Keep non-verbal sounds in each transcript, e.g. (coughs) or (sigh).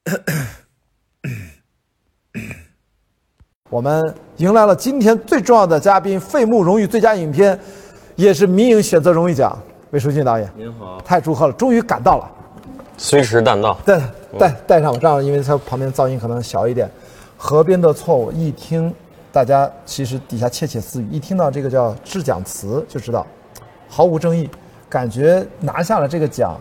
(coughs) 我们迎来了今天最重要的嘉宾——费穆荣誉最佳影片，也是民营选择荣誉奖。魏书记导演，您好，太祝贺了，终于赶到了。随时赶到。带带带上我，这样因为它旁边噪音可能小一点。河边的错误，一听大家其实底下窃窃私语，一听到这个叫致奖词就知道毫无争议，感觉拿下了这个奖，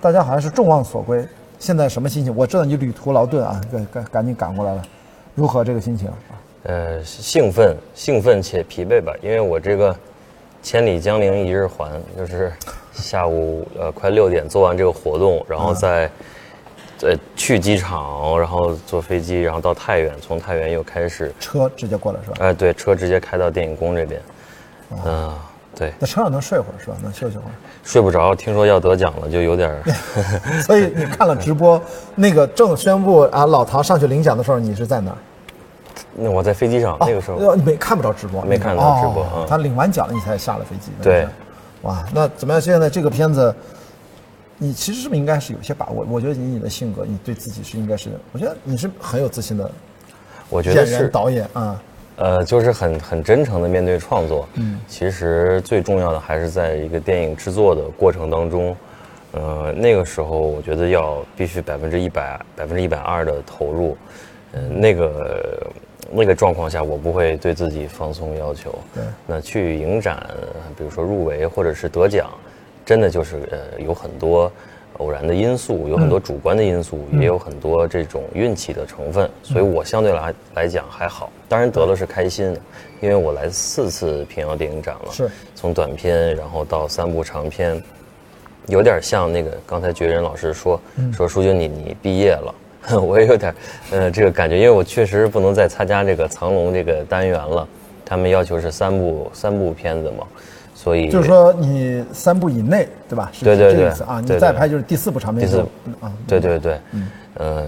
大家好像是众望所归。现在什么心情？我知道你旅途劳顿啊，赶赶赶紧赶过来了，如何这个心情？呃，兴奋，兴奋且疲惫吧，因为我这个千里江陵一日还，就是下午呃快六点做完这个活动，然后再呃去机场，然后坐飞机，然后到太原，从太原又开始车直接过来是吧？哎，对，车直接开到电影宫这边，嗯，对，那车上能睡会儿是吧？能休息会儿。睡不着，听说要得奖了，就有点。(laughs) 所以你看了直播，(laughs) 那个正宣布啊老唐上去领奖的时候，你是在哪儿？那我在飞机上那个时候，呃没看不着直播，没看到直播他领完奖了，你才下了飞机。对，哇，那怎么样？现在这个片子，你其实是不是应该是有些把握？我觉得以你的性格，你对自己是应该是，我觉得你是很有自信的我觉得是演员导演啊。呃，就是很很真诚的面对创作。嗯，其实最重要的还是在一个电影制作的过程当中，呃，那个时候我觉得要必须百分之一百、百分之一百二的投入。嗯、那个那个状况下，我不会对自己放松要求。对那去影展，比如说入围或者是得奖，真的就是呃有很多偶然的因素，有很多主观的因素，也有很多这种运气的成分，所以我相对来来讲还好。当然得了是开心的，因为我来四次平遥电影展了，是从短片然后到三部长片，有点像那个刚才觉人老师说说舒军你你毕业了。(laughs) 我也有点，呃，这个感觉，因为我确实不能再参加这个藏龙这个单元了，他们要求是三部三部片子嘛，所以就是说你三部以内，对吧？是对对对啊。你再拍就是第四部长片第四就啊，对对对，呃，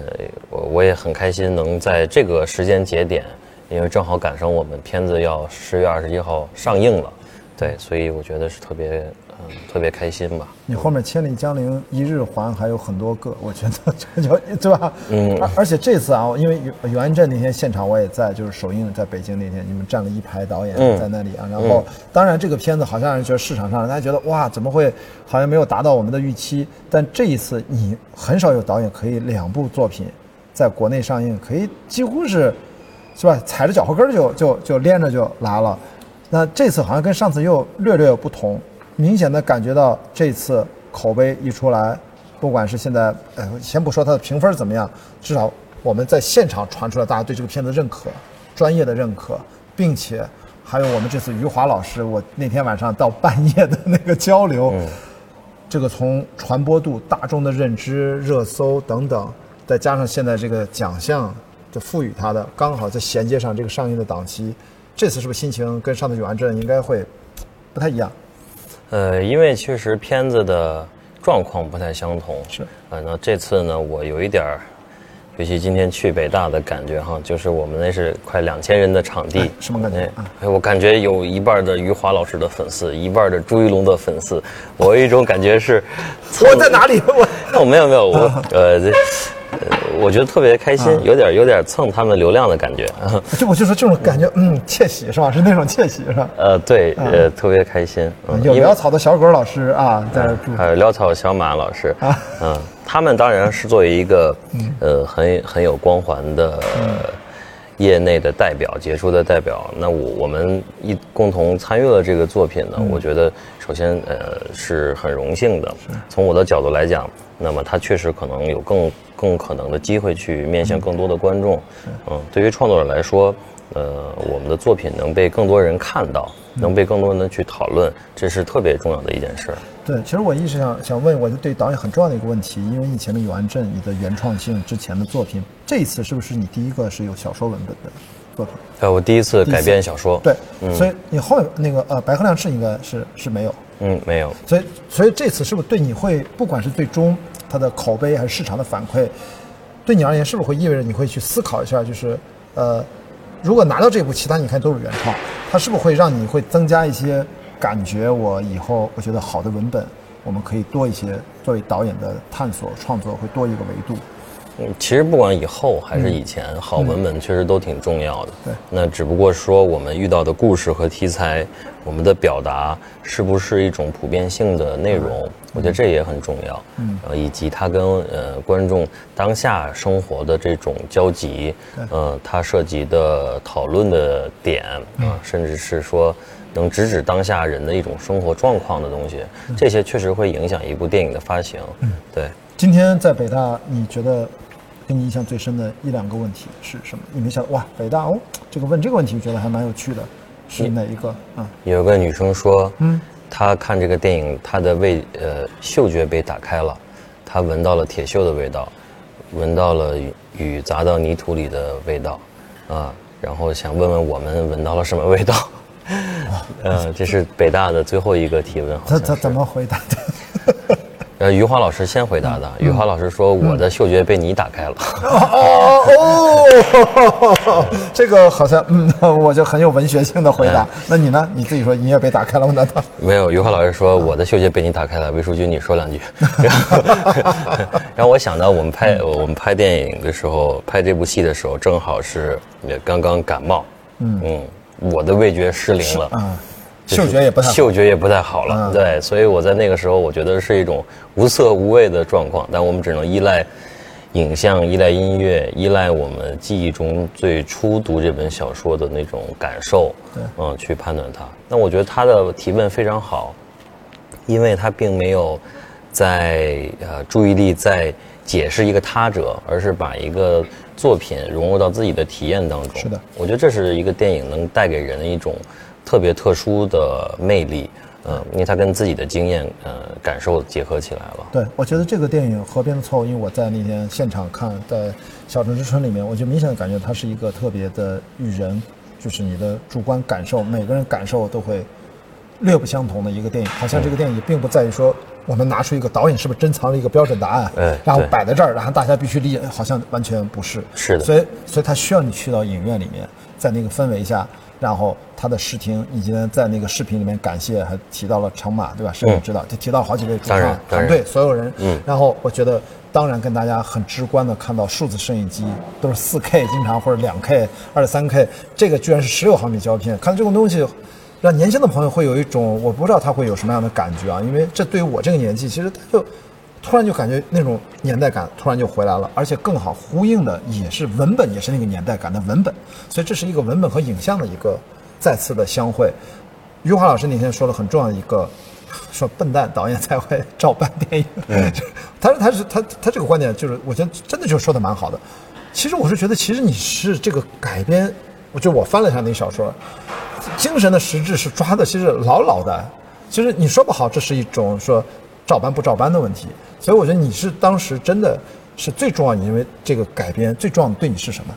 我我也很开心能在这个时间节点，因为正好赶上我们片子要十月二十一号上映了，对，所以我觉得是特别嗯、特别开心吧。你后面千里江陵一日还还有很多个，(laughs) 我觉得这就对吧？嗯，而而且这次啊，因为袁袁振那天现场我也在，就是首映在北京那天，你们站了一排导演嗯在那里啊。然后，当然这个片子好像让人觉得市场上大家觉得哇，怎么会好像没有达到我们的预期？但这一次你很少有导演可以两部作品在国内上映，可以几乎是是吧？踩着脚后跟就就就连着就来了。那这次好像跟上次又略略有不同，明显的感觉到这次口碑一出来，不管是现在，呃，先不说它的评分怎么样，至少我们在现场传出来大家对这个片子认可，专业的认可，并且还有我们这次余华老师，我那天晚上到半夜的那个交流，这个从传播度、大众的认知、热搜等等，再加上现在这个奖项就赋予它的，刚好在衔接上这个上映的档期，这次是不是心情跟上次永安镇应该会不太一样？呃，因为确实片子的状况不太相同，是呃，那这次呢，我有一点儿，尤其今天去北大的感觉哈，就是我们那是快两千人的场地，哎什么感觉哎啊哎，我感觉有一半的余华老师的粉丝，一半的朱一龙的粉丝，我有一种感觉是，我在哪里？我 (laughs) 哦，没有没有，我呃 (laughs) 这。呃，我觉得特别开心，啊有点有点蹭他们流量的感觉。(laughs) 就我就说这种感觉，(laughs) 嗯，窃喜是吧？是那种窃喜是吧？呃，对，呃，特别开心。嗯有潦草的小狗老师啊，在这住。还有潦草小马老师，啊嗯，他们当然是作为一个呃很很有光环的业内的代表、杰出的代表，那我我们一共同参与了这个作品呢，我觉得首先呃是很荣幸的。从我的角度来讲，那么他确实可能有更更可能的机会去面向更多的观众。嗯，对于创作者来说，呃，我们的作品能被更多人看到，能被更多人去讨论，这是特别重要的一件事儿。对，其实我一直想想问，我就对导演很重要的一个问题，因为以前的《永安镇》你的原创性之前的作品，这一次是不是你第一个是有小说文本的作品？呃，我第一次第一次改编小说，对，所以你后那个呃白鹤亮翅应该是是没有，嗯，没有，所以所以这次是不是对你会不管是最终它的口碑还是市场的反馈，对你而言是不是会意味着你会去思考一下，就是呃，如果拿到这部，其他你看都是原创，它是不是会让你会增加一些感觉？我以后我觉得好的文本，我们可以多一些作为导演的探索创作会多一个维度。嗯，其实不管以后还是以前，好文本确实都挺重要的。对那只不过说我们遇到的故事和题材，我们的表达是不是一种普遍性的内容？我觉得这也很重要。嗯，呃，以及它跟呃观众当下生活的这种交集，呃，它涉及的讨论的点啊，甚至是说能直指当下人的一种生活状况的东西，这些确实会影响一部电影的发行。嗯，对。今天在北大，你觉得给你印象最深的一两个问题是什么？你没想哇，北大哦，这个问这个问题，我觉得还蛮有趣的，是哪一个啊？有个女生说，嗯，她看这个电影，她的味呃嗅觉被打开了，她闻到了铁锈的味道，闻到了雨砸到泥土里的味道，啊，然后想问问我们闻到了什么味道？(laughs) 呃，这是北大的最后一个提问，他他怎么回答的？呃，余华老师先回答的。余华老师说：“我的嗅觉被你打开了。”哦哦，这个好像嗯，我就很有文学性的回答。那你呢？你自己说你也被打开了吗？难道？没有。余华老师说：“我的嗅觉被你打开了。”魏书君，你说两句。然后 (laughs) 我想到我们拍我们拍电影的时候，拍这部戏的时候，正好是也刚刚感冒。嗯嗯，我的味觉失灵了。啊。嗅觉也不太嗅觉也不太好了，对，所以我在那个时候，我觉得是一种无色无味的状况，但我们只能依赖影像、依赖音乐、依赖我们记忆中最初读这本小说的那种感受，对，嗯，去判断它。那我觉得他的提问非常好，因为他并没有在呃注意力在解释一个他者，而是把一个作品融入到自己的体验当中。是的，我觉得这是一个电影能带给人的一种。特别特殊的魅力，嗯，因为他跟自己的经验、呃感受结合起来了。对，我觉得这个电影《河边的错误》，因为我在那天现场看，在《小城之春》里面，我就明显的感觉它是一个特别的与人，就是你的主观感受，每个人感受都会略不相同的一个电影。好像这个电影并不在于说我们拿出一个导演是不是珍藏了一个标准答案，然后摆在这儿，然后大家必须理解，好像完全不是。是的。所以，所以他需要你去到影院里面，在那个氛围下。然后他的视听以及在那个视频里面感谢还提到了程马对吧？摄影指导就提到好几位主创团队所有人。嗯。然后我觉得当然跟大家很直观的看到数字摄影机都是四 K 经常或者两 K、二三 K，这个居然是十六毫米胶片，看这种东西，让年轻的朋友会有一种我不知道他会有什么样的感觉啊？因为这对于我这个年纪，其实他就。突然就感觉那种年代感突然就回来了，而且更好呼应的也是文本，也是那个年代感的文本，所以这是一个文本和影像的一个再次的相会。余华老师那天说了很重要的一个，说笨蛋导演才会照搬电影。(laughs) 嗯，他他是他他这个观点就是我觉得真的就说的蛮好的。其实我是觉得，其实你是这个改编，我就我翻了一下那小说，精神的实质是抓的其实牢牢的。其实你说不好，这是一种说。照搬不照搬的问题，所以我觉得你是当时真的是最重要，你认为这个改编最重要的对你是什么？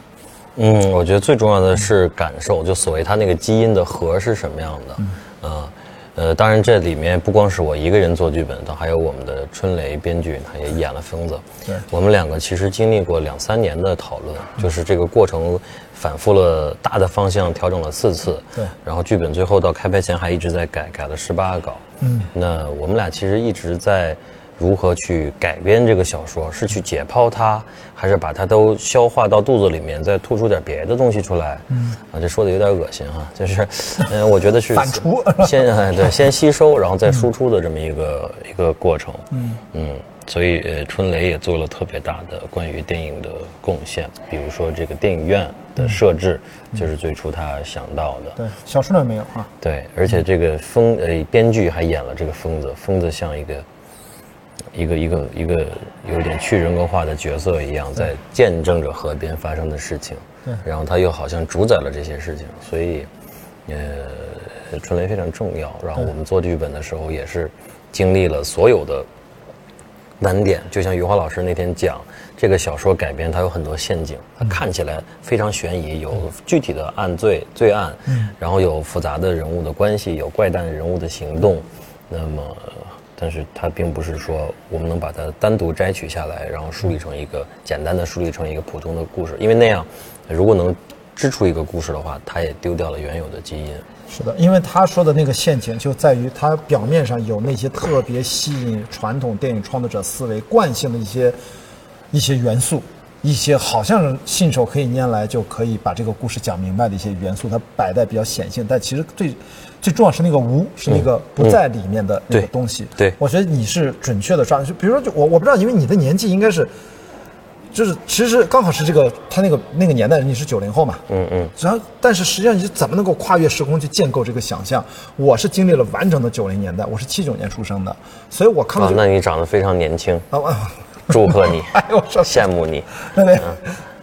嗯，我觉得最重要的是感受，就所谓它那个基因的核是什么样的，嗯。呃，当然这里面不光是我一个人做剧本，的，还有我们的春雷编剧，他也演了疯子。对，我们两个其实经历过两三年的讨论，就是这个过程反复了大的方向调整了四次。对，然后剧本最后到开拍前还一直在改，改了十八个稿。嗯，那我们俩其实一直在。如何去改编这个小说？是去解剖它，还是把它都消化到肚子里面，再吐出点别的东西出来？嗯，啊，这说的有点恶心哈，(laughs) 就是，嗯，我觉得是 (laughs) 反刍，先对，先吸收，然后再输出的这么一个一个过程。嗯嗯，所以呃，春雷也做了特别大的关于电影的贡献，比如说这个电影院的设置，就是最初他想到的。对，小说里没有啊。对，而且这个疯呃，编剧还演了这个疯子，疯子像一个。一个一个一个有点去人格化的角色一样，在见证着河边发生的事情，对，然后他又好像主宰了这些事情，所以，呃，春雷非常重要。然后我们做剧本的时候，也是经历了所有的难点。就像余华老师那天讲，这个小说改编它有很多陷阱，它看起来非常悬疑，有具体的案罪罪案，嗯，然后有复杂的人物的关系，有怪诞人物的行动，那么。但是它并不是说我们能把它单独摘取下来，然后梳理成一个简单的梳理成一个普通的故事，因为那样，如果能织出一个故事的话，它也丢掉了原有的基因。是的，因为他说的那个陷阱就在于它表面上有那些特别吸引传统电影创作者思维惯性的一些一些元素，一些好像是信手可以拈来就可以把这个故事讲明白的一些元素，它摆在比较显性，但其实最最重要是那个无，是。那个不在里面的那个东西。对。我觉得你是准确的抓，就比如说，就我我不知道，因为你的年纪应该是，就是其实刚好是这个他那个那个年代，你是九零后嘛，嗯嗯，然后但是实际上你怎么能够跨越时空去建构这个想象？我是经历了完整的九零年代，我是七九年出生的，所以我看到啊，那你长得非常年轻，啊我。祝贺你 (laughs) 哎呦我说羡慕你。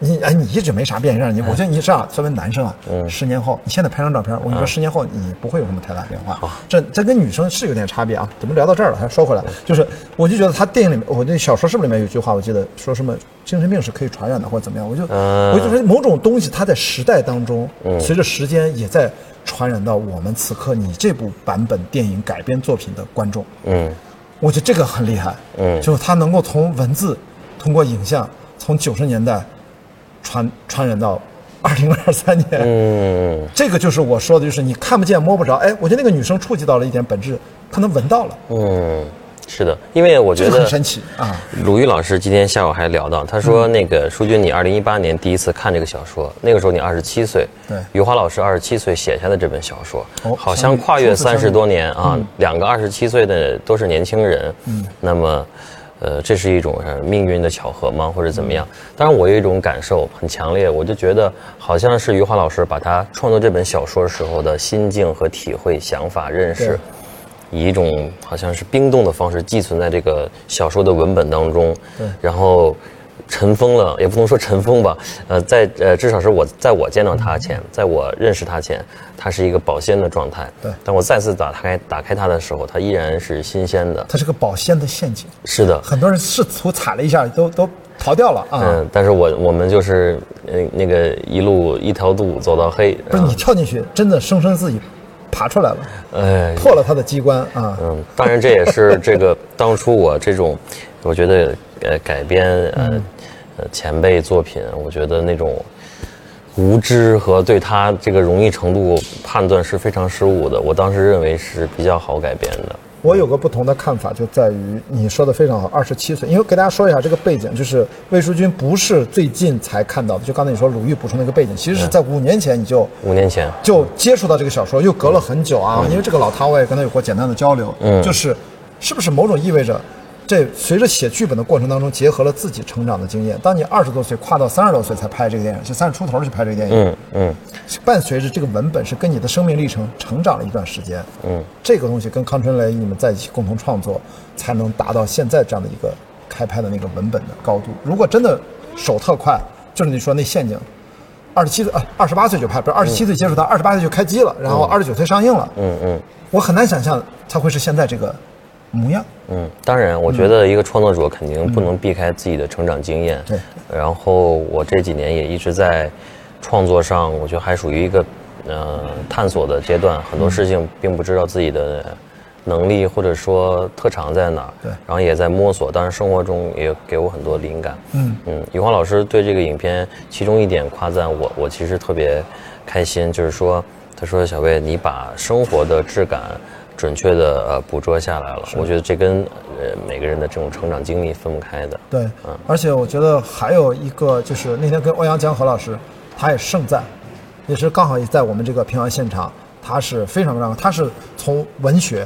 你哎，你一直没啥变样，你我觉得你这样作为男生啊，嗯十年后，你现在拍张照片，我跟你说，十年后你不会有什么太大变化。这这跟女生是有点差别啊。怎么聊到这儿了？还说回来，就是我就觉得他电影里面，我那小说是不是里面有句话，我记得说什么精神病是可以传染的，或者怎么样？我就嗯我就说某种东西，它在时代当中，随着时间也在传染到我们此刻你这部版本电影改编作品的观众。嗯我觉得这个很厉害，嗯就是他能够从文字，通过影像，从九十年代传传染到二零二三年，嗯。这个就是我说的，就是你看不见摸不着。哎，我觉得那个女生触及到了一点本质，可能闻到了，嗯，是的，因为我觉得很神奇啊。鲁豫老师今天下午还聊到，他说那个舒军，你二零一八年第一次看这个小说，那个时候你二十七岁，对。余华老师二十七岁写下的这本小说，哦好像跨越三十多年啊，两个二十七岁的都是年轻人，嗯，那么。呃，这是一种呃命运的巧合吗，或者怎么样？当然，我有一种感受很强烈，我就觉得好像是余华老师把他创作这本小说时候的心境和体会、想法、认识，以一种好像是冰冻的方式寄存在这个小说的文本当中，对。然后尘封了，也不能说尘封吧，呃，在呃至少是我在我见到它前，在我认识它前，它是一个保鲜的状态，对。但我再次打开打开它的时候，它依然是新鲜的，它是个保鲜的陷阱，是的，很多人试图踩了一下，都都逃掉了啊。嗯，但是我我们就是呃那个一路一条路走到黑，不是你跳进去，真的生生自己爬出来了，哎，破了它的机关啊。嗯，当然这也是这个当初我这种，我觉得呃改编呃呃前辈作品，我觉得那种无知和对他这个容易程度判断是非常失误的。我当时认为是比较好改编的。我有个不同的看法，就在于你说的非常好，二十七岁，因为给大家说一下这个背景，就是魏淑君不是最近才看到的，就刚才你说鲁豫补充那个背景，其实是在五年前你就五年前，就接触到这个小说，又隔了很久啊。因为这个老汤我也跟他有过简单的交流，嗯就是是不是某种意味着，这随着写剧本的过程当中，结合了自己成长的经验。当你二十多岁跨到三十多岁才拍这个电影，就三十出头去拍这个电影，嗯嗯。伴随着这个文本是跟你的生命历程成长了一段时间，嗯，这个东西跟康春雷你们在一起共同创作，才能达到现在这样的一个开拍的那个文本的高度。如果真的手特快，就是你说那陷阱，二十七岁啊，二十八岁就拍，不是二十七岁接触他，二十八岁就开机了，然后二十九岁上映了，嗯嗯。我很难想象它会是现在这个模样。嗯，当然，我觉得一个创作者肯定不能避开自己的成长经验。对。然后我这几年也一直在创作上，我觉得还属于一个呃探索的阶段，很多事情并不知道自己的能力或者说特长在哪儿。对然后也在摸索，当然生活中也给我很多灵感。嗯嗯，余华老师对这个影片其中一点夸赞我，我其实特别开心，就是说，他说小魏，你把生活的质感准确的呃捕捉下来了。我觉得这跟呃每个人的这种成长经历分不开的。对，嗯而且我觉得还有一个就是那天跟欧阳江河老师，他也盛赞，也是刚好也在我们这个平遥现场，他是非常非常，他是从文学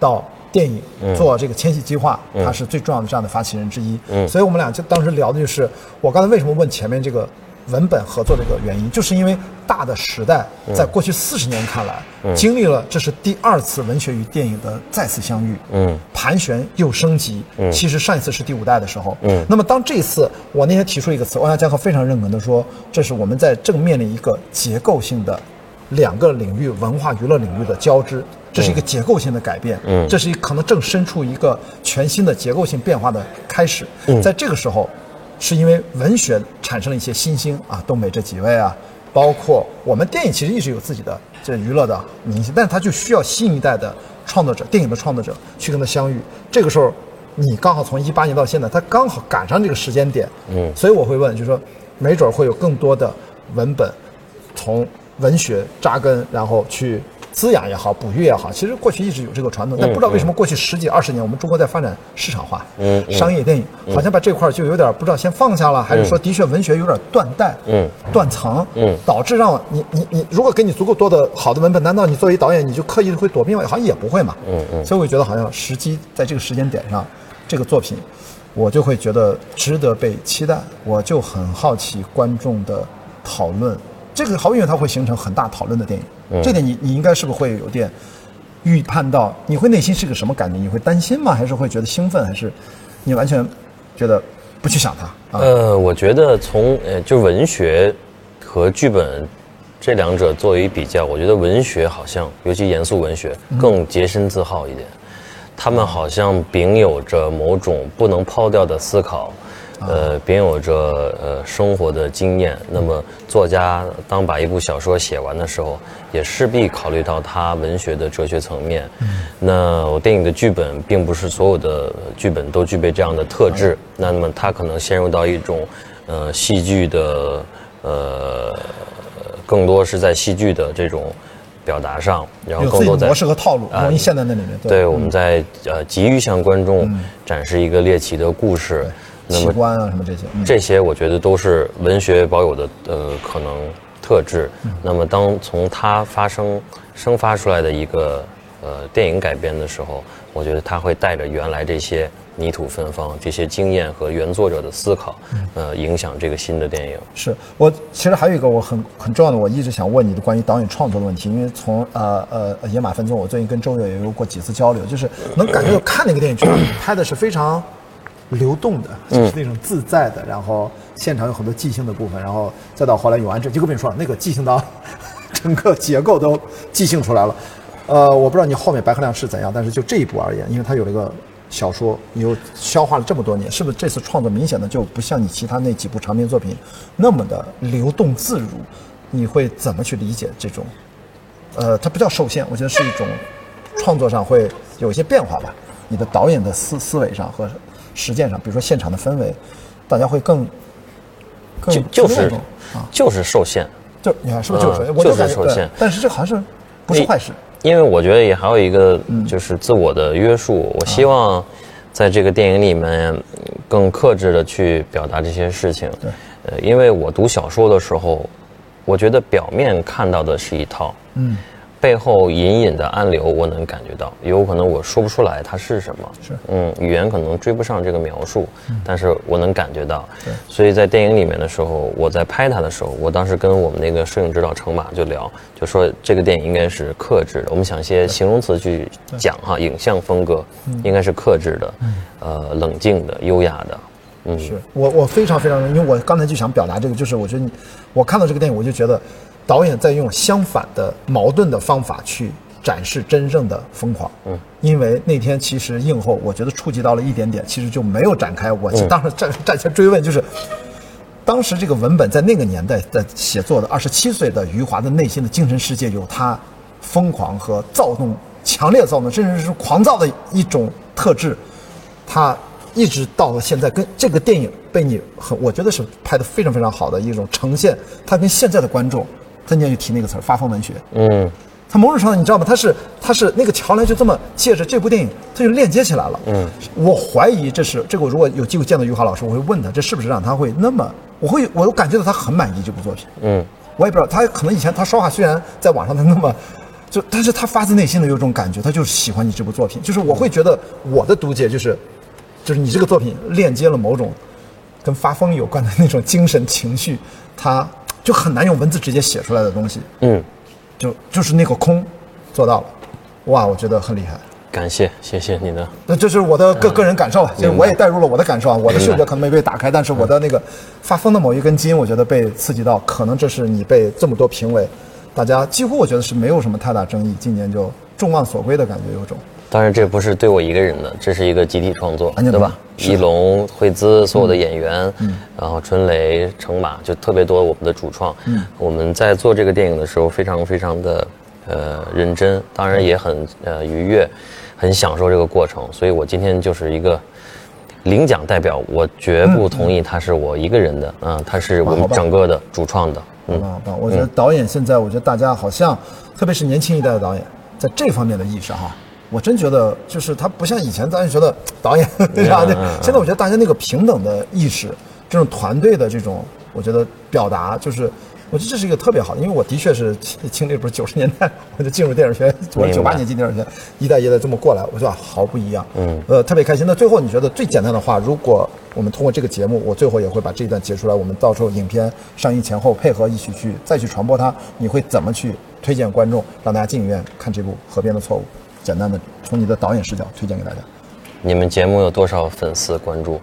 到电影做这个千禧计划，他是最重要的这样的发起人之一。嗯所以我们俩就当时聊的就是，我刚才为什么问前面这个文本合作的一个原因，就是因为大的时代在过去四十年看来，经历了这是第二次文学与电影的再次相遇。嗯盘旋又升级。嗯其实上一次是第五代的时候。嗯那么当这一次，我那天提出一个词，欧阳江河非常认可的说，这是我们在正面临一个结构性的两个领域文化娱乐领域的交织。这是一个结构性的改变，嗯这是一可能正身处一个全新的结构性变化的开始。嗯在这个时候，是因为文学产生了一些新星啊，东北这几位啊，包括我们电影其实一直有自己的这娱乐的明星，但是他就需要新一代的创作者，电影的创作者去跟他相遇。这个时候，你刚好从一八年到现在，他刚好赶上这个时间点，嗯所以我会问，就是说，没准儿会有更多的文本从文学扎根，然后去滋养也好，哺育也好，其实过去一直有这个传统，但不知道为什么过去十几二十年，我们中国在发展市场化，嗯嗯。商业电影，好像把这块儿就有点不知道先放下了，还是说的确文学有点断代，嗯。断层，嗯。导致让你你你如果给你足够多的好的文本，难道你作为导演你就刻意会躲避吗？好像也不会嘛，嗯嗯。所以我觉得好像时机在这个时间点上，这个作品，我就会觉得值得被期待，我就很好奇观众的讨论，这个毫无疑问它会形成很大讨论的电影，嗯这点你你应该是不是会有点预判到？你会内心是个什么感觉？你会担心吗？还是会觉得兴奋？还是你完全觉得不去想它啊？呃，我觉得从呃就文学和剧本这两者作为比较，我觉得文学好像，尤其严肃文学更洁身自好一点。他们好像秉有着某种不能抛掉的思考，呃，别有着呃生活的经验。那么作家当把一部小说写完的时候，也势必考虑到他文学的哲学层面。那我电影的剧本并不是所有的剧本都具备这样的特质，那么他可能陷入到一种呃戏剧的呃更多是在戏剧的这种表达上，然后更多在模式和套路，啊容易陷在那里面。对，我们在呃急于向观众展示一个猎奇的故事，那么奇观啊什么这些，嗯这些我觉得都是文学保有的呃可能特质。那么当从它发生生发出来的一个呃电影改编的时候，我觉得它会带着原来这些泥土芬芳、这些经验和原作者的思考，呃，影响这个新的电影。是我其实还有一个我很很重要的，我一直想问你的关于导演创作的问题，因为从呃呃《野马分鬃》，我最近跟周越也有过几次交流，就是能感觉到看那个电影，觉得拍的是非常流动的，就是那种自在的，然后现场有很多即兴的部分，然后再到后来永安镇，就跟你说了，那个即兴到 (laughs) 整个结构都即兴出来了。呃，我不知道你后面白鹤亮是怎样，但是就这一部而言，因为它有了一个小说，你又消化了这么多年，是不是这次创作明显的就不像你其他那几部长篇作品那么的流动自如？你会怎么去理解这种？呃，它不叫受限，我觉得是一种创作上会有一些变化吧。你的导演的思思维上和实践上，比如说现场的氛围，大家会更更就就是就是受限，就你看是不是就是就是受限但是这好像是不是坏事？因为我觉得也还有一个就是自我的约束，我希望在这个电影里面嗯更克制的去表达这些事情。对，呃，因为我读小说的时候，我觉得表面看到的是一套，嗯，背后隐隐的暗流我能感觉到，有可能我说不出来它是什么，是。嗯，语言可能追不上这个描述，但是我能感觉到，所以在电影里面的时候，我在拍它的时候，我当时跟我们那个摄影指导程马就聊，就说这个电影应该是克制的，我们想一些形容词去讲哈，影像风格应该是克制的，呃，冷静的、优雅的，嗯，是。我我非常非常，因为我刚才就想表达这个，就是我觉得你，我看到这个电影，我就觉得导演在用相反的矛盾的方法去展示真正的疯狂。嗯，因为那天其实映后，我觉得触及到了一点点，其实就没有展开。我当时站站前追问，就是当时这个文本在那个年代在写作的二十七岁的余华的内心的精神世界，有他疯狂和躁动、强烈躁动，甚至是狂躁的一种特质。他一直到了现在，跟这个电影被你很，我觉得是拍的非常非常好的一种呈现。他跟现在的观众，他你也提那个词儿“发疯文学”，嗯，他某种程度上你知道吗？他是他是那个桥梁就这么借着这部电影，他就链接起来了。嗯，我怀疑这是这个，我如果有机会见到余华老师，我会问他，这是不是让他会那么，我会我感觉到他很满意这部作品。嗯，我也不知道，他可能以前他说话虽然在网上他那么，就但是他发自内心的有一种感觉，他就是喜欢你这部作品。就是我会觉得我的读解就是，就是你这个作品链接了某种跟发疯有关的那种精神情绪，他就很难用文字直接写出来的东西。嗯，就就是那个空做到了，哇，我觉得很厉害。感谢谢谢你的，那这是我的个个人感受啊，就是我也带入了我的感受啊，我的嗅觉可能没被打开，但是我的那个发疯的某一根筋，我觉得被刺激到，可能这是你被这么多评委，大家几乎我觉得是没有什么太大争议，今年就众望所归的感觉，有种。当然这不是对我一个人的，这是一个集体创作，对吧？一龙、惠姿所有的演员，然后春雷、程马，就特别多我们的主创。我们在做这个电影的时候，非常非常的呃认真，当然也很呃愉悦，很享受这个过程。所以我今天就是一个。领奖代表，我绝不同意他是我一个人的，嗯，他是我们整个的主创的，好棒好棒！我觉得导演现在，我觉得大家好像，特别是年轻一代的导演，在这方面的意识哈，我真觉得就是他不像以前，大家觉得导演 (laughs) 对吧？对，现在我觉得大家那个平等的意识，这种团队的这种，我觉得表达就是。我觉得这是一个特别好的，因为我的确是经历不是九十年代我就进入电影学院，我是九八年进电影学院，一代一代这么过来，我觉得毫不一样。嗯，呃，特别开心。那最后你觉得最简单的话，如果我们通过这个节目，我最后也会把这一段截出来，我们到时候影片上映前后配合一起去再去传播它，你会怎么去推荐观众，让大家进影院看这部《河边的错误》？简单的从你的导演视角推荐给大家。你们节目有多少粉丝关注？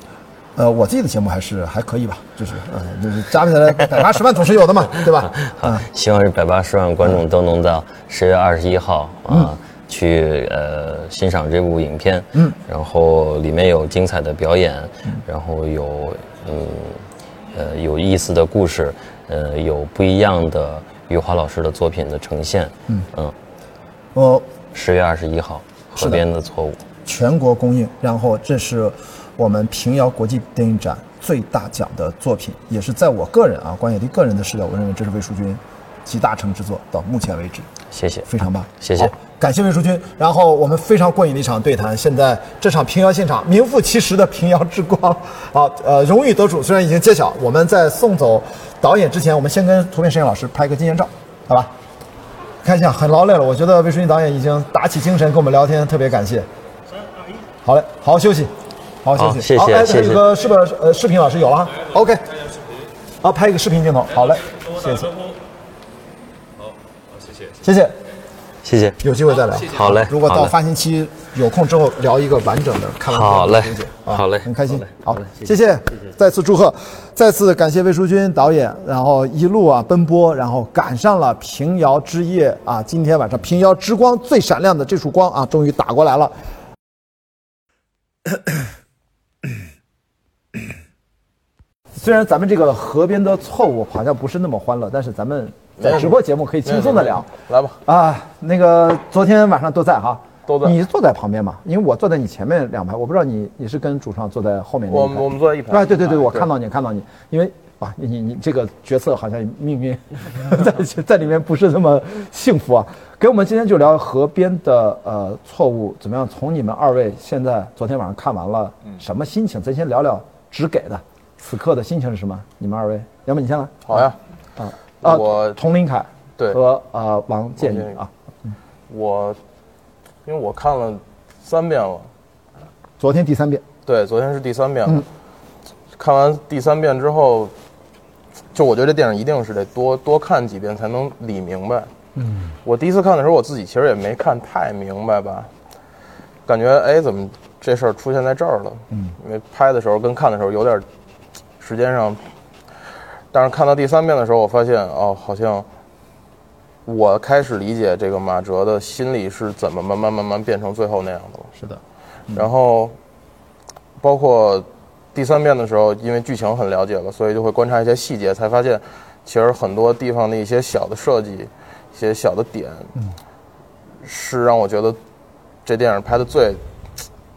呃，我自己的节目还是还可以吧，就是呃，就是加起来百八十 (laughs) 万总是有的嘛，对吧？啊，希望这百八十万观众都能到十月二十一号啊去呃欣赏这部影片，嗯，然后里面有精彩的表演，然后有嗯呃有意思的故事，呃有不一样的余华老师的作品的呈现，嗯。嗯，我十月二十一号河边的错误全国公映，然后这是。我们平遥国际电影展最大奖的作品，也是在我个人啊关野迪个人的视角，我认为这是魏淑君集大成之作。到目前为止，谢谢，非常棒，谢谢，感谢魏淑君。然后我们非常过瘾的一场对谈，现在这场平遥现场名副其实的平遥之光。好，呃，荣誉得主虽然已经揭晓，我们在送走导演之前，我们先跟图片摄影老师拍个纪念照，好吧？看一下，很劳累了，我觉得魏淑君导演已经打起精神跟我们聊天，特别感谢。三二一，好嘞，好好休息。好，谢谢。好，哎，这个是不是呃视频老师有了？OK。好，拍一个视频镜头。好嘞，谢谢。好，谢谢，谢谢，谢谢。有机会再聊。好嘞。如果到发行期有空之后聊一个完整的看完好嘞，好嘞，很开心。好，谢谢，再次祝贺，再次感谢魏淑君导演，然后一路啊奔波，然后赶上了平遥之夜啊，今天晚上平遥之光最闪亮的这束光啊，终于打过来了。(coughs) 虽然咱们这个河边的错误好像不是那么欢乐，但是咱们在直播节目可以轻松的聊。来吧。啊，那个昨天晚上都在哈，都在。你坐在旁边嘛？因为我坐在你前面两排，我不知道你你是跟主创坐在后面。我我们坐在一排。哎，对对对，我看到你，看到你，因为啊，你你这个角色好像命运 (laughs) 在在里面不是那么幸福啊。给我们今天就聊河边的呃错误怎么样？从你们二位现在昨天晚上看完了，什么心情？咱先聊聊只给的。此刻的心情是什么？你们二位，要么你先来。好呀，啊啊，我佟林凯对和啊王建宇啊，我因为我看了三遍了，昨天第三遍，对，昨天是第三遍了。看完第三遍之后，就我觉得这电影一定是得多多看几遍才能理明白。嗯，我第一次看的时候，我自己其实也没看太明白吧，感觉哎，怎么这事儿出现在这儿了？嗯，因为拍的时候跟看的时候有点。时间上，但是看到第三遍的时候，我发现哦，好像我开始理解这个马哲的心理是怎么慢慢慢慢变成最后那样的了。是的，然后包括第三遍的时候，因为剧情很了解了，所以就会观察一些细节，才发现其实很多地方的一些小的设计、一些小的点，是让我觉得这电影拍的最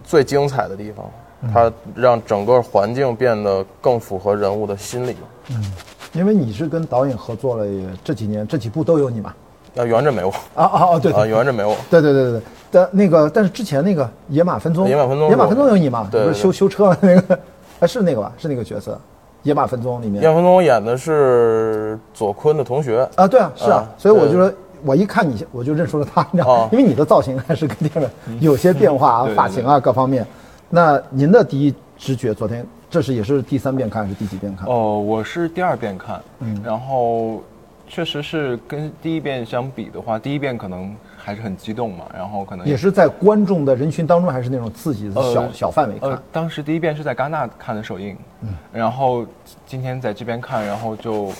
最精彩的地方。它让整个环境变得更符合人物的心理。嗯，因为你是跟导演合作了这几年，这几部都有你嘛？啊，原着没我。啊啊啊！对啊，原着没我。对对对对对。但那个，但是之前那个《野马分鬃》，野马分鬃，野马分鬃有你嘛？对，不是修修车那个，(laughs) 哎，是那个吧？是那个角色，《野马分鬃》里面。野马分鬃演的是左坤的同学。啊，对啊，是啊，所以我就说，我一看你，我就认出了他，你知道吗？因为你的造型还是跟电影有些变化啊，发型啊各方面。那您的第一直觉，昨天这是也是第三遍看还是第几遍看？哦，我是第二遍看，嗯，然后确实是跟第一遍相比的话，第一遍可能还是很激动嘛，然后可能也是在观众的人群当中，还是那种刺激的小小范围看。呃，当时第一遍是在戛纳看的首映，嗯，然后今天在这边看，然后就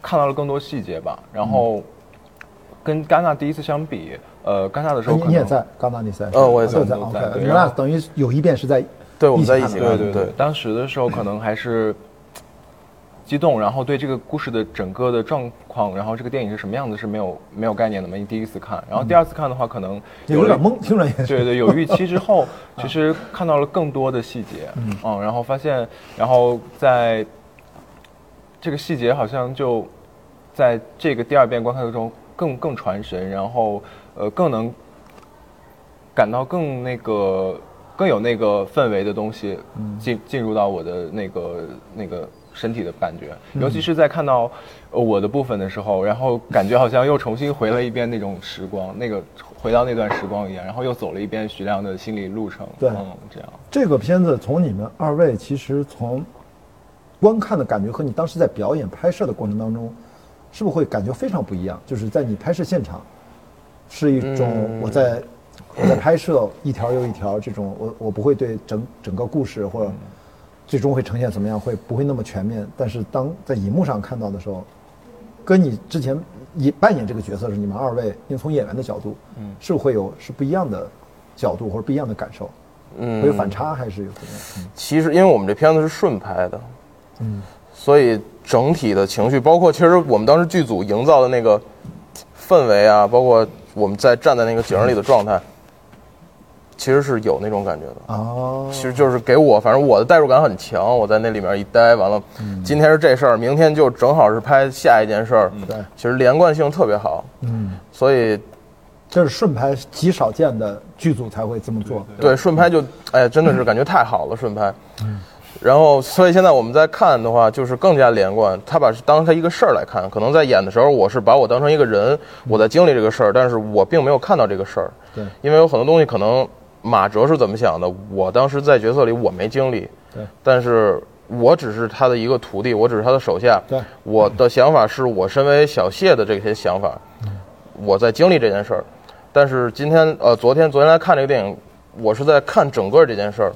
看到了更多细节吧，然后跟戛纳第一次相比。呃，戛纳的时候你也在戛纳那赛，呃，我也在。你们俩等于有一遍是在，对，我们在一起。对对对，当时的时候可能还是激动，然后对这个故事的整个的状况，然后这个电影是什么样子是没有没有概念的嘛。你第一次看，然后第二次看的话，可能有点懵，听着也对对，有预期之后，(laughs) 其实看到了更多的细节，嗯，然后发现，然后在这个细节好像就在这个第二遍观看中更更传神，然后呃更能感到更那个更有那个氛围的东西进进入到我的那个那个身体的感觉，尤其是在看到呃我的部分的时候，然后感觉好像又重新回了一遍那种时光，那个回到那段时光一样，然后又走了一遍徐亮的心理路程，对。嗯，这样。这个片子从你们二位其实从观看的感觉和你当时在表演拍摄的过程当中，是不是会感觉非常不一样？就是在你拍摄现场，是一种我在、我在拍摄一条又一条这种，我我不会对整整个故事或者最终会呈现怎么样，会不会那么全面？但是当在荧幕上看到的时候，跟你之前演扮演这个角色是你们二位，因为从演员的角度，嗯，是会有是不一样的角度或者不一样的感受？嗯会有反差还是有什么？其实因为我们这片子是顺拍的，嗯，所以整体的情绪，包括其实我们当时剧组营造的那个氛围啊，包括我们在站在那个景里的状态，其实是有那种感觉的。哦，其实就是给我，反正我的代入感很强。我在那里面一待，完了，今天是这事儿，明天就正好是拍下一件事儿。对，其实连贯性特别好。嗯，所以这是顺拍极少见的剧组才会这么做。对顺拍就，哎，真的是感觉太好了，顺拍。然后，所以现在我们在看的话，就是更加连贯。他把当他一个事儿来看，可能在演的时候，我是把我当成一个人，我在经历这个事儿，但是我并没有看到这个事儿。对因为有很多东西可能马哲是怎么想的，我当时在角色里我没经历。对，但是我只是他的一个徒弟，我只是他的手下。对，我的想法是我身为小谢的这些想法，我在经历这件事儿。但是今天呃，昨天昨天来看这个电影，我是在看整个这件事儿。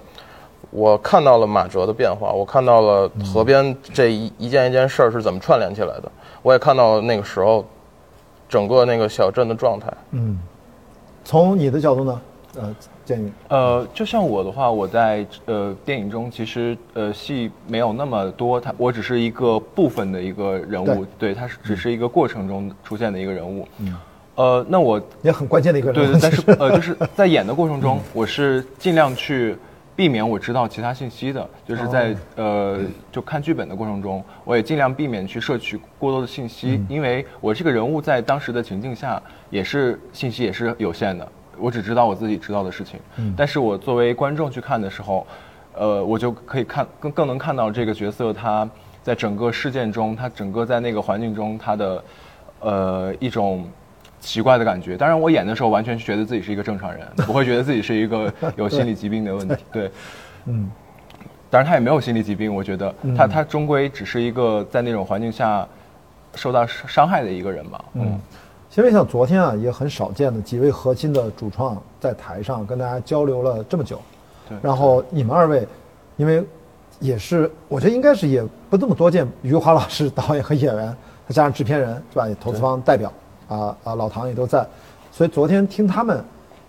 我看到了马哲的变化，我看到了河边这一一件一件事儿是怎么串联起来的，我也看到了那个时候整个那个小镇的状态。嗯，从你的角度呢，呃，建宇，呃，就像我的话，我在呃电影中其实呃戏没有那么多，他我只是一个部分的一个人物，对，他是只是一个过程中出现的一个人物。嗯，呃，那我也很关键的一个人物。对对，但是呃，就是 (laughs) 在演的过程中，我是尽量去避免我知道其他信息的，就是在呃就看剧本的过程中，我也尽量避免去摄取过多的信息，因为我这个人物在当时的情境下也是信息也是有限的，我只知道我自己知道的事情，但是我作为观众去看的时候，呃，我就可以看更更能看到这个角色他在整个事件中，他整个在那个环境中他的呃一种。奇怪的感觉。当然，我演的时候完全觉得自己是一个正常人，(laughs) 不会觉得自己是一个有心理疾病的问题。(laughs) 对，嗯，当然他也没有心理疾病，我觉得他他终归只是一个在那种环境下受到伤伤害的一个人嘛。嗯，其实像昨天啊，也很少见的几位核心的主创在台上跟大家交流了这么久，对然后你们二位，因为也是我觉得应该是也不这么多见，余华老师导演和演员，再加上制片人是吧？也投资方代表啊啊，老唐也都在，所以昨天听他们，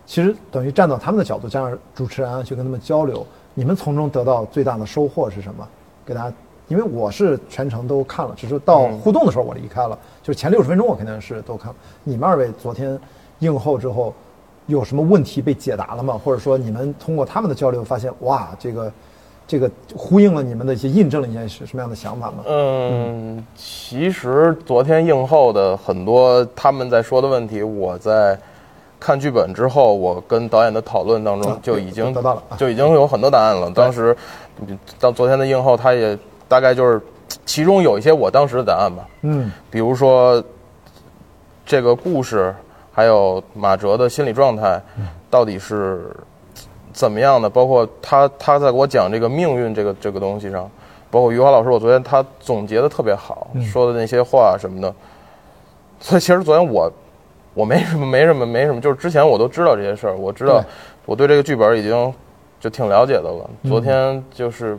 其实等于站到他们的角度，加上主持人啊去跟他们交流，你们从中得到最大的收获是什么？给大家，因为我是全程都看了，只是到互动的时候我离开了，就是前六十分钟我肯定是都看了。你们二位昨天应后之后，有什么问题被解答了吗？或者说你们通过他们的交流发现，哇，这个这个呼应了你们的一些印证了一些是什么样的想法吗？嗯，其实昨天映后的很多他们在说的问题，我在看剧本之后，我跟导演的讨论当中啊就已经得到了啊就已经有很多答案了。当时到昨天的映后，他也大概就是其中有一些我当时的答案吧，嗯比如说这个故事，还有马哲的心理状态到底是怎么样的，包括他他在给我讲这个命运这个这个东西上，包括余华老师，我昨天他总结的特别好，说的那些话什么的，所以其实昨天我我没什么没什么没什么，就是之前我都知道这些事儿，我知道我对这个剧本已经就挺了解的了。昨天就是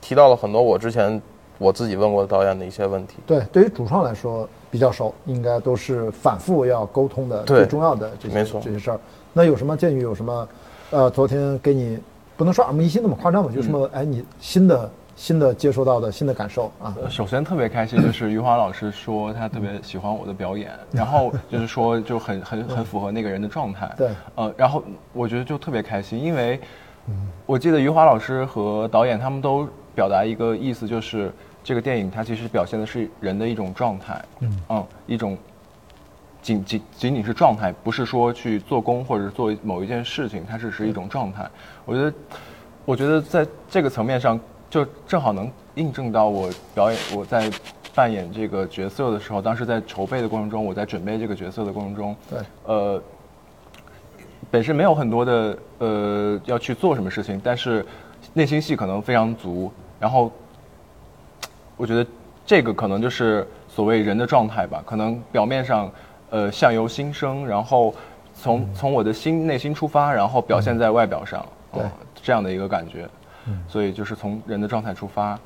提到了很多我之前我自己问过导演的一些问题。对，对于主创来说比较熟，应该都是反复要沟通的最重要的这些这些事儿。那有什么建议？有什么？呃，昨天给你不能说耳目一新那么夸张吧，就什么？哎，你新的新的接收到的新的感受啊？呃首先特别开心，就是余华老师说他特别喜欢我的表演，(laughs) 然后就是说就很很很符合那个人的状态。对呃，然后我觉得就特别开心，因为我记得余华老师和导演他们都表达一个意思，就是这个电影它其实表现的是人的一种状态，嗯一种仅仅仅仅是状态，不是说去做工或者是做某一件事情，它只是一种状态。我觉得，我觉得在这个层面上，就正好能印证到我表演我在扮演这个角色的时候，当时在筹备的过程中，我在准备这个角色的过程中，对，呃，本身没有很多的呃要去做什么事情，但是内心戏可能非常足，然后我觉得这个可能就是所谓人的状态吧，可能表面上呃相由心生，然后从从我的心内心出发，然后表现在外表上，对嗯这样的一个感觉，所以就是从人的状态出发，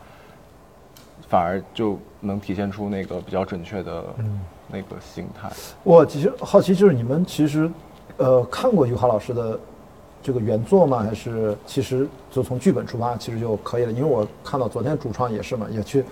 反而就能体现出那个比较准确的那个形态。我其实好奇，就是你们其实，呃，看过余华老师的这个原作吗？还是其实就从剧本出发，其实就可以了？因为我看到昨天主创也是嘛，也去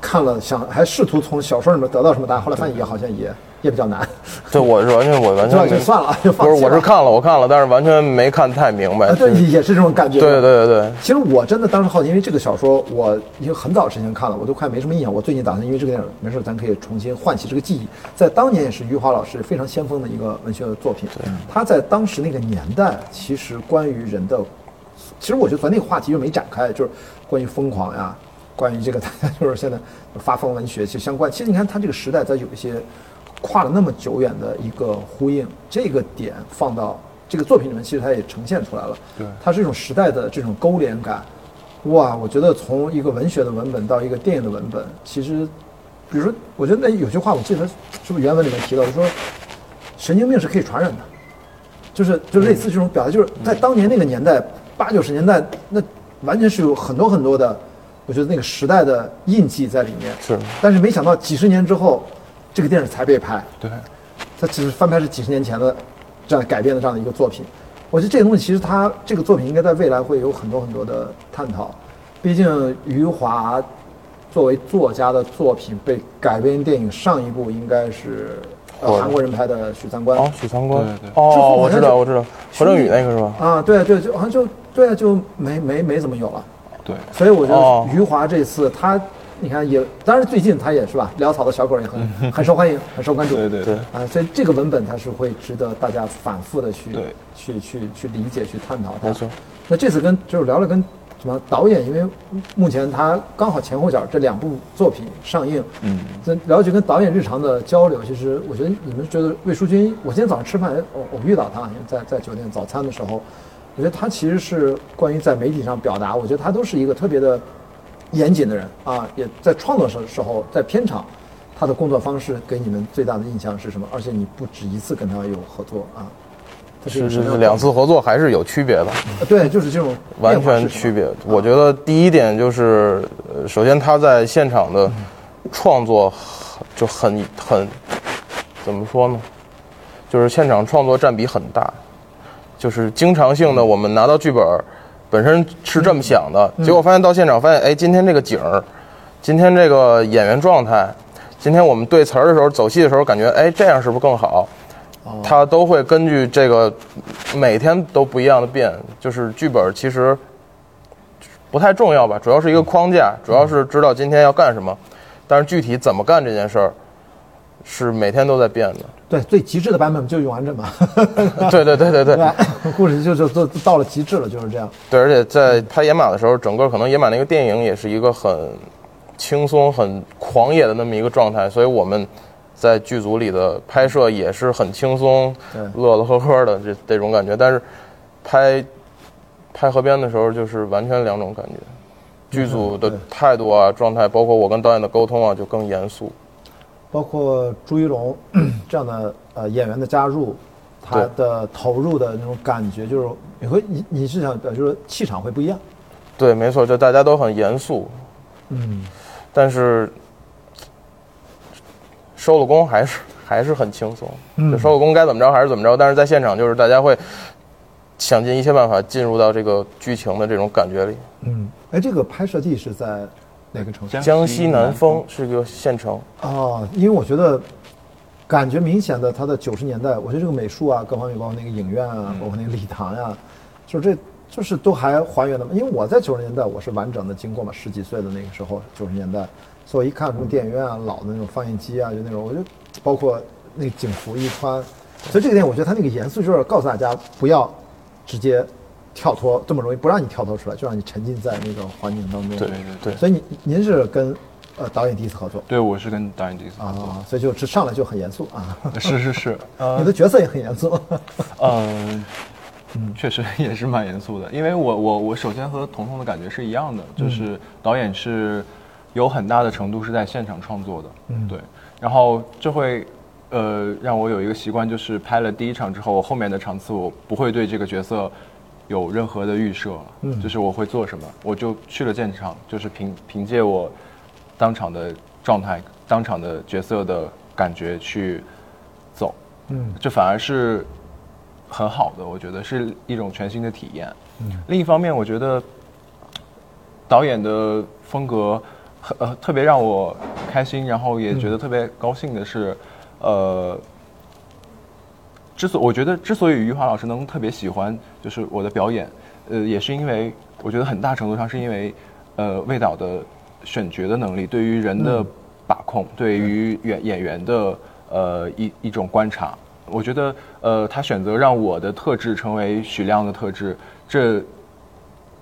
看了，想还试图从小说里面得到什么答案，后来发现也好像也也比较难，(laughs) 对，我是完全我完？全就算了，(laughs) 就不是，放弃了。我是看了，我看了，但是完全没看太明白。啊，对，也是这种感觉。对对对对，其实我真的当时好奇，因为这个小说我已经很早之前看了，我都快没什么印象。我最近打算因为这个电影，没事，咱可以重新唤起这个记忆。在当年也是余华老师非常先锋的一个文学作品。他在当时那个年代，其实关于人的，其实我觉得咱那个话题就没展开，就是关于疯狂呀，关于这个大家 (laughs) 就是现在发疯文学其实相关。其实你看他这个时代，在有一些跨了那么久远的一个呼应，这个点放到这个作品里面，其实它也呈现出来了。对它是一种时代的这种勾连感。哇，我觉得从一个文学的文本到一个电影的文本，其实，比如说，我觉得那有句话，我记得是不是原文里面提到，就说神经病是可以传染的，就是就类似这种表达，就是在当年那个年代，八九十年代，那完全是有很多很多的，我觉得那个时代的印记在里面。是但是没想到几十年之后，这个电影才被拍。对，它只是翻拍是几十年前的这样改编的这样的一个作品。我觉得这个东西其实它这个作品应该在未来会有很多很多的探讨。毕竟余华作为作家的作品被改编电影，上一部应该是韩国人拍的《许三观》哦，许三观对对，哦，我知道我知道，何正宇那个是吧？啊，对对，就好像就对啊，就没没没怎么有了。对，所以我觉哦得余华这次他，你看也，当然最近他也是吧，潦草的小狗也很 (laughs) 很受欢迎，很受关注。对对对啊，所以这个文本它是会值得大家反复的去去去去理解、去探讨它。没错。那这次跟就是聊了跟什么导演，因为目前他刚好前后脚这两部作品上映，嗯，这了解跟导演日常的交流，其实我觉得你们觉得魏淑君，我今天早上吃饭哎偶偶遇到他，因为在在酒店早餐的时候，我觉得他其实是关于在媒体上表达，我觉得他都是一个特别的严谨的人啊，也在创作时时候在片场，他的工作方式给你们最大的印象是什么？而且你不止一次跟他有合作啊，他是一是是是两次合作还是有区别的，呃对，就是这种完全区别。我觉得第一点就是，呃首先他在现场的创作就很很怎么说呢？就是现场创作占比很大，就是经常性的我们拿到剧本本身是这么想的，结果发现到现场发现，哎，今天这个景儿，今天这个演员状态，今天我们对词儿的时候走戏的时候，感觉哎这样是不是更好？他都会根据这个每天都不一样的变，就是剧本其实不太重要吧，主要是一个框架，主要是知道今天要干什么，但是具体怎么干这件事儿是每天都在变的。对最极致的版本就是永安镇嘛，对对对对 (laughs) 对？故事就就都都到了极致了，就是这样。对，而且在拍《野马》的时候，整个可能《野马》那个电影也是一个很轻松、很狂野的那么一个状态，所以我们在剧组里的拍摄也是很轻松、乐乐呵呵的这这种感觉。但是拍拍河边的时候，就是完全两种感觉。剧组的态度啊、状态，包括我跟导演的沟通啊，就更严肃。包括朱一龙 (clears throat) 这样的呃演员的加入，他的投入的那种感觉，就是你会你你是想表示说气场会不一样，对，没错，就大家都很严肃，嗯，但是收了工还是还是很轻松，嗯。就收了工该怎么着还是怎么着，但是在现场就是大家会想尽一切办法进入到这个剧情的这种感觉里。嗯，哎，这个拍摄地是在哪个城市？江西南丰是一个县城，哦，因为我觉得感觉明显的，它的九十年代，我觉得这个美术啊，各方面，包括那个影院啊，包括那个礼堂呀、就是这就是都还还原的嘛？因为我在九十年代我是完整的经过嘛，十几岁的那个时候，九十年代，所以我一看什么电影院啊、老的那种放映机啊，就那种，我就包括那个警服一穿，所以这个电影我觉得它那个严肃就是告诉大家不要直接跳脱这么容易，不让你跳脱出来，就让你沉浸在那个环境当中。对对对所以您您是跟呃导演第一次合作对，我是跟导演第一次合作。啊，所以就这上来就很严肃啊，是 (laughs) 是是，(laughs) 你的角色也很严肃。嗯，嗯，确实也是蛮严肃的，因为我我我首先和彤彤的感觉是一样的，就是导演是有很大的程度是在现场创作的，嗯，对，然后这会呃让我有一个习惯，就是拍了第一场之后，我后面的场次我不会对这个角色有任何的预设，嗯，就是我会做什么，我就去了现场，就是凭凭借我当场的状态、当场的角色的感觉去走，嗯，这反而是很好的，我觉得是一种全新的体验。嗯。另一方面，我觉得导演的风格很呃特别让我开心，然后也觉得特别高兴的是，呃，之所我觉得之所以余华老师能特别喜欢就是我的表演，呃，也是因为我觉得很大程度上是因为呃魏导的选角的能力，对于人的把控，对于演演员的呃一一种观察。我觉得，呃，他选择让我的特质成为许亮的特质，这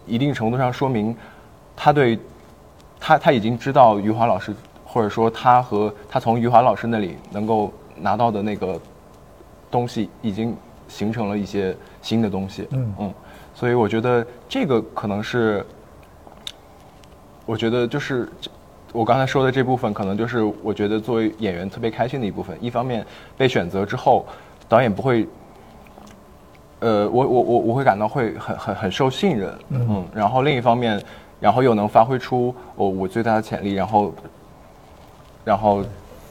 一定程度上说明他对他他已经知道余华老师，或者说他和他从余华老师那里能够拿到的那个东西，已经形成了一些新的东西。嗯嗯，所以我觉得这个可能是，我觉得就是我刚才说的这部分，可能就是我觉得作为演员特别开心的一部分。一方面被选择之后，导演不会，呃，我我我我会感到会很很很受信任，嗯，然后另一方面，然后又能发挥出我我最大的潜力，然后，然后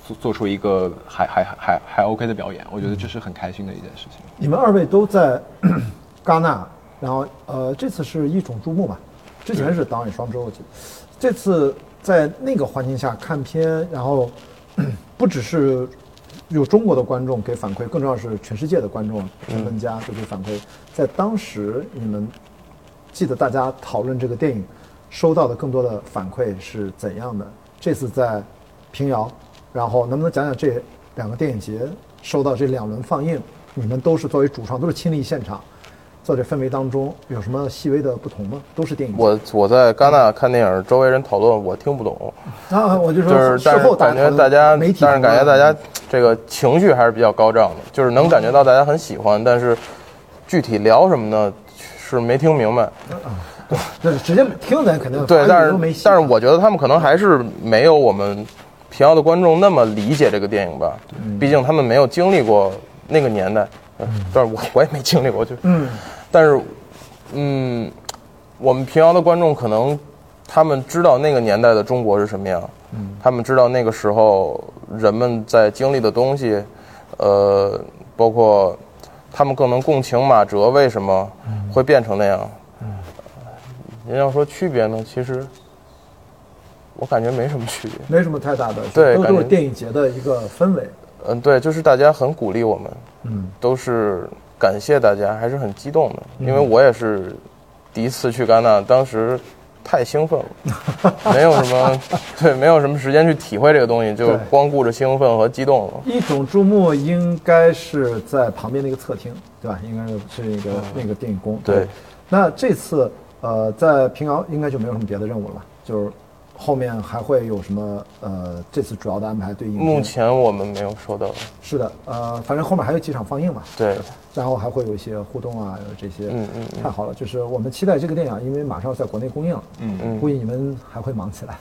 做做出一个还还还还 OK 的表演，我觉得这是很开心的一件事情。你们二位都在 (clears throat) 戛纳，然后呃，这次是一种注目吧，之前是导演双周，我记得，这次在那个环境下看片，然后 (clears throat) 不只是有中国的观众给反馈，更重要是全世界的观众、评论家都给反馈。在当时，你们记得大家讨论这个电影收到的更多的反馈是怎样的？这次在平遥，然后能不能讲讲这两个电影节收到这两轮放映，你们都是作为主创，都是亲历现场，在这氛围当中有什么细微的不同吗？都是电影我我在戛纳看电影，周围人讨论我听不懂，啊，我就说就是但是事后感觉大家媒体，但是感觉大家这个情绪还是比较高涨的，就是能感觉到大家很喜欢，但是具体聊什么呢，是没听明白。就是直接听咱肯定对，但是但是我觉得他们可能还是没有我们平遥的观众那么理解这个电影吧，毕竟他们没有经历过那个年代，嗯。但是我我也没经历过，就嗯。但是，嗯，我们平遥的观众可能他们知道那个年代的中国是什么样，他们知道那个时候人们在经历的东西，呃，包括他们更能共情马哲为什么会变成那样。您要说区别呢，其实我感觉没什么区别。没什么太大的，都对感觉都是电影节的一个氛围。嗯，对，就是大家很鼓励我们，嗯，都是感谢大家，还是很激动的。因为我也是第一次去戛纳，当时太兴奋了，(laughs) 没有什么对，没有什么时间去体会这个东西，就光顾着兴奋和激动了。一种注目应该是在旁边那个侧厅，对吧？应该是是那个、那个电影宫。对。那这次呃，在平遥应该就没有什么别的任务了吧？就是后面还会有什么呃，这次主要的安排对应目前我们没有收到，是的，呃，反正后面还有几场放映嘛。对，然后还会有一些互动啊，有这些，嗯嗯嗯太好了。就是我们期待这个电影，因为马上要在国内公映了，嗯嗯估计你们还会忙起来，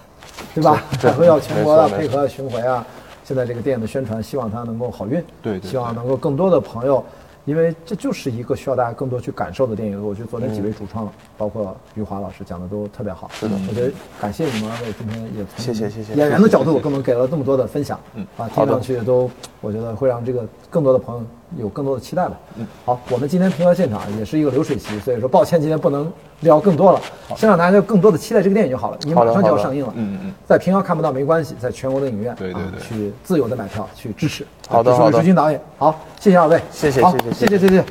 对吧？对还会要全国的配合巡回啊。现在这个电影的宣传，希望它能够好运，对对对希望能够更多的朋友，因为这就是一个需要大家更多去感受的电影。我觉得昨天几位主创，包括余华老师讲的都特别好，是的我觉得感谢你们二位今天也从谢谢谢谢演员的角度给我们给了这么多的分享，嗯啊，听上去都我觉得会让这个更多的朋友有更多的期待吧。嗯，好，我们今天平遥现场也是一个流水席，所以说抱歉今天不能聊更多了，先让大家更多的期待这个电影就好了，因为马上就要上映了。嗯嗯在平遥看不到没关系，在全国的影院，啊对对对去自由的买票去支持。好的好的这是魏淑君导演，好，谢谢二位，好谢谢谢谢谢谢谢谢。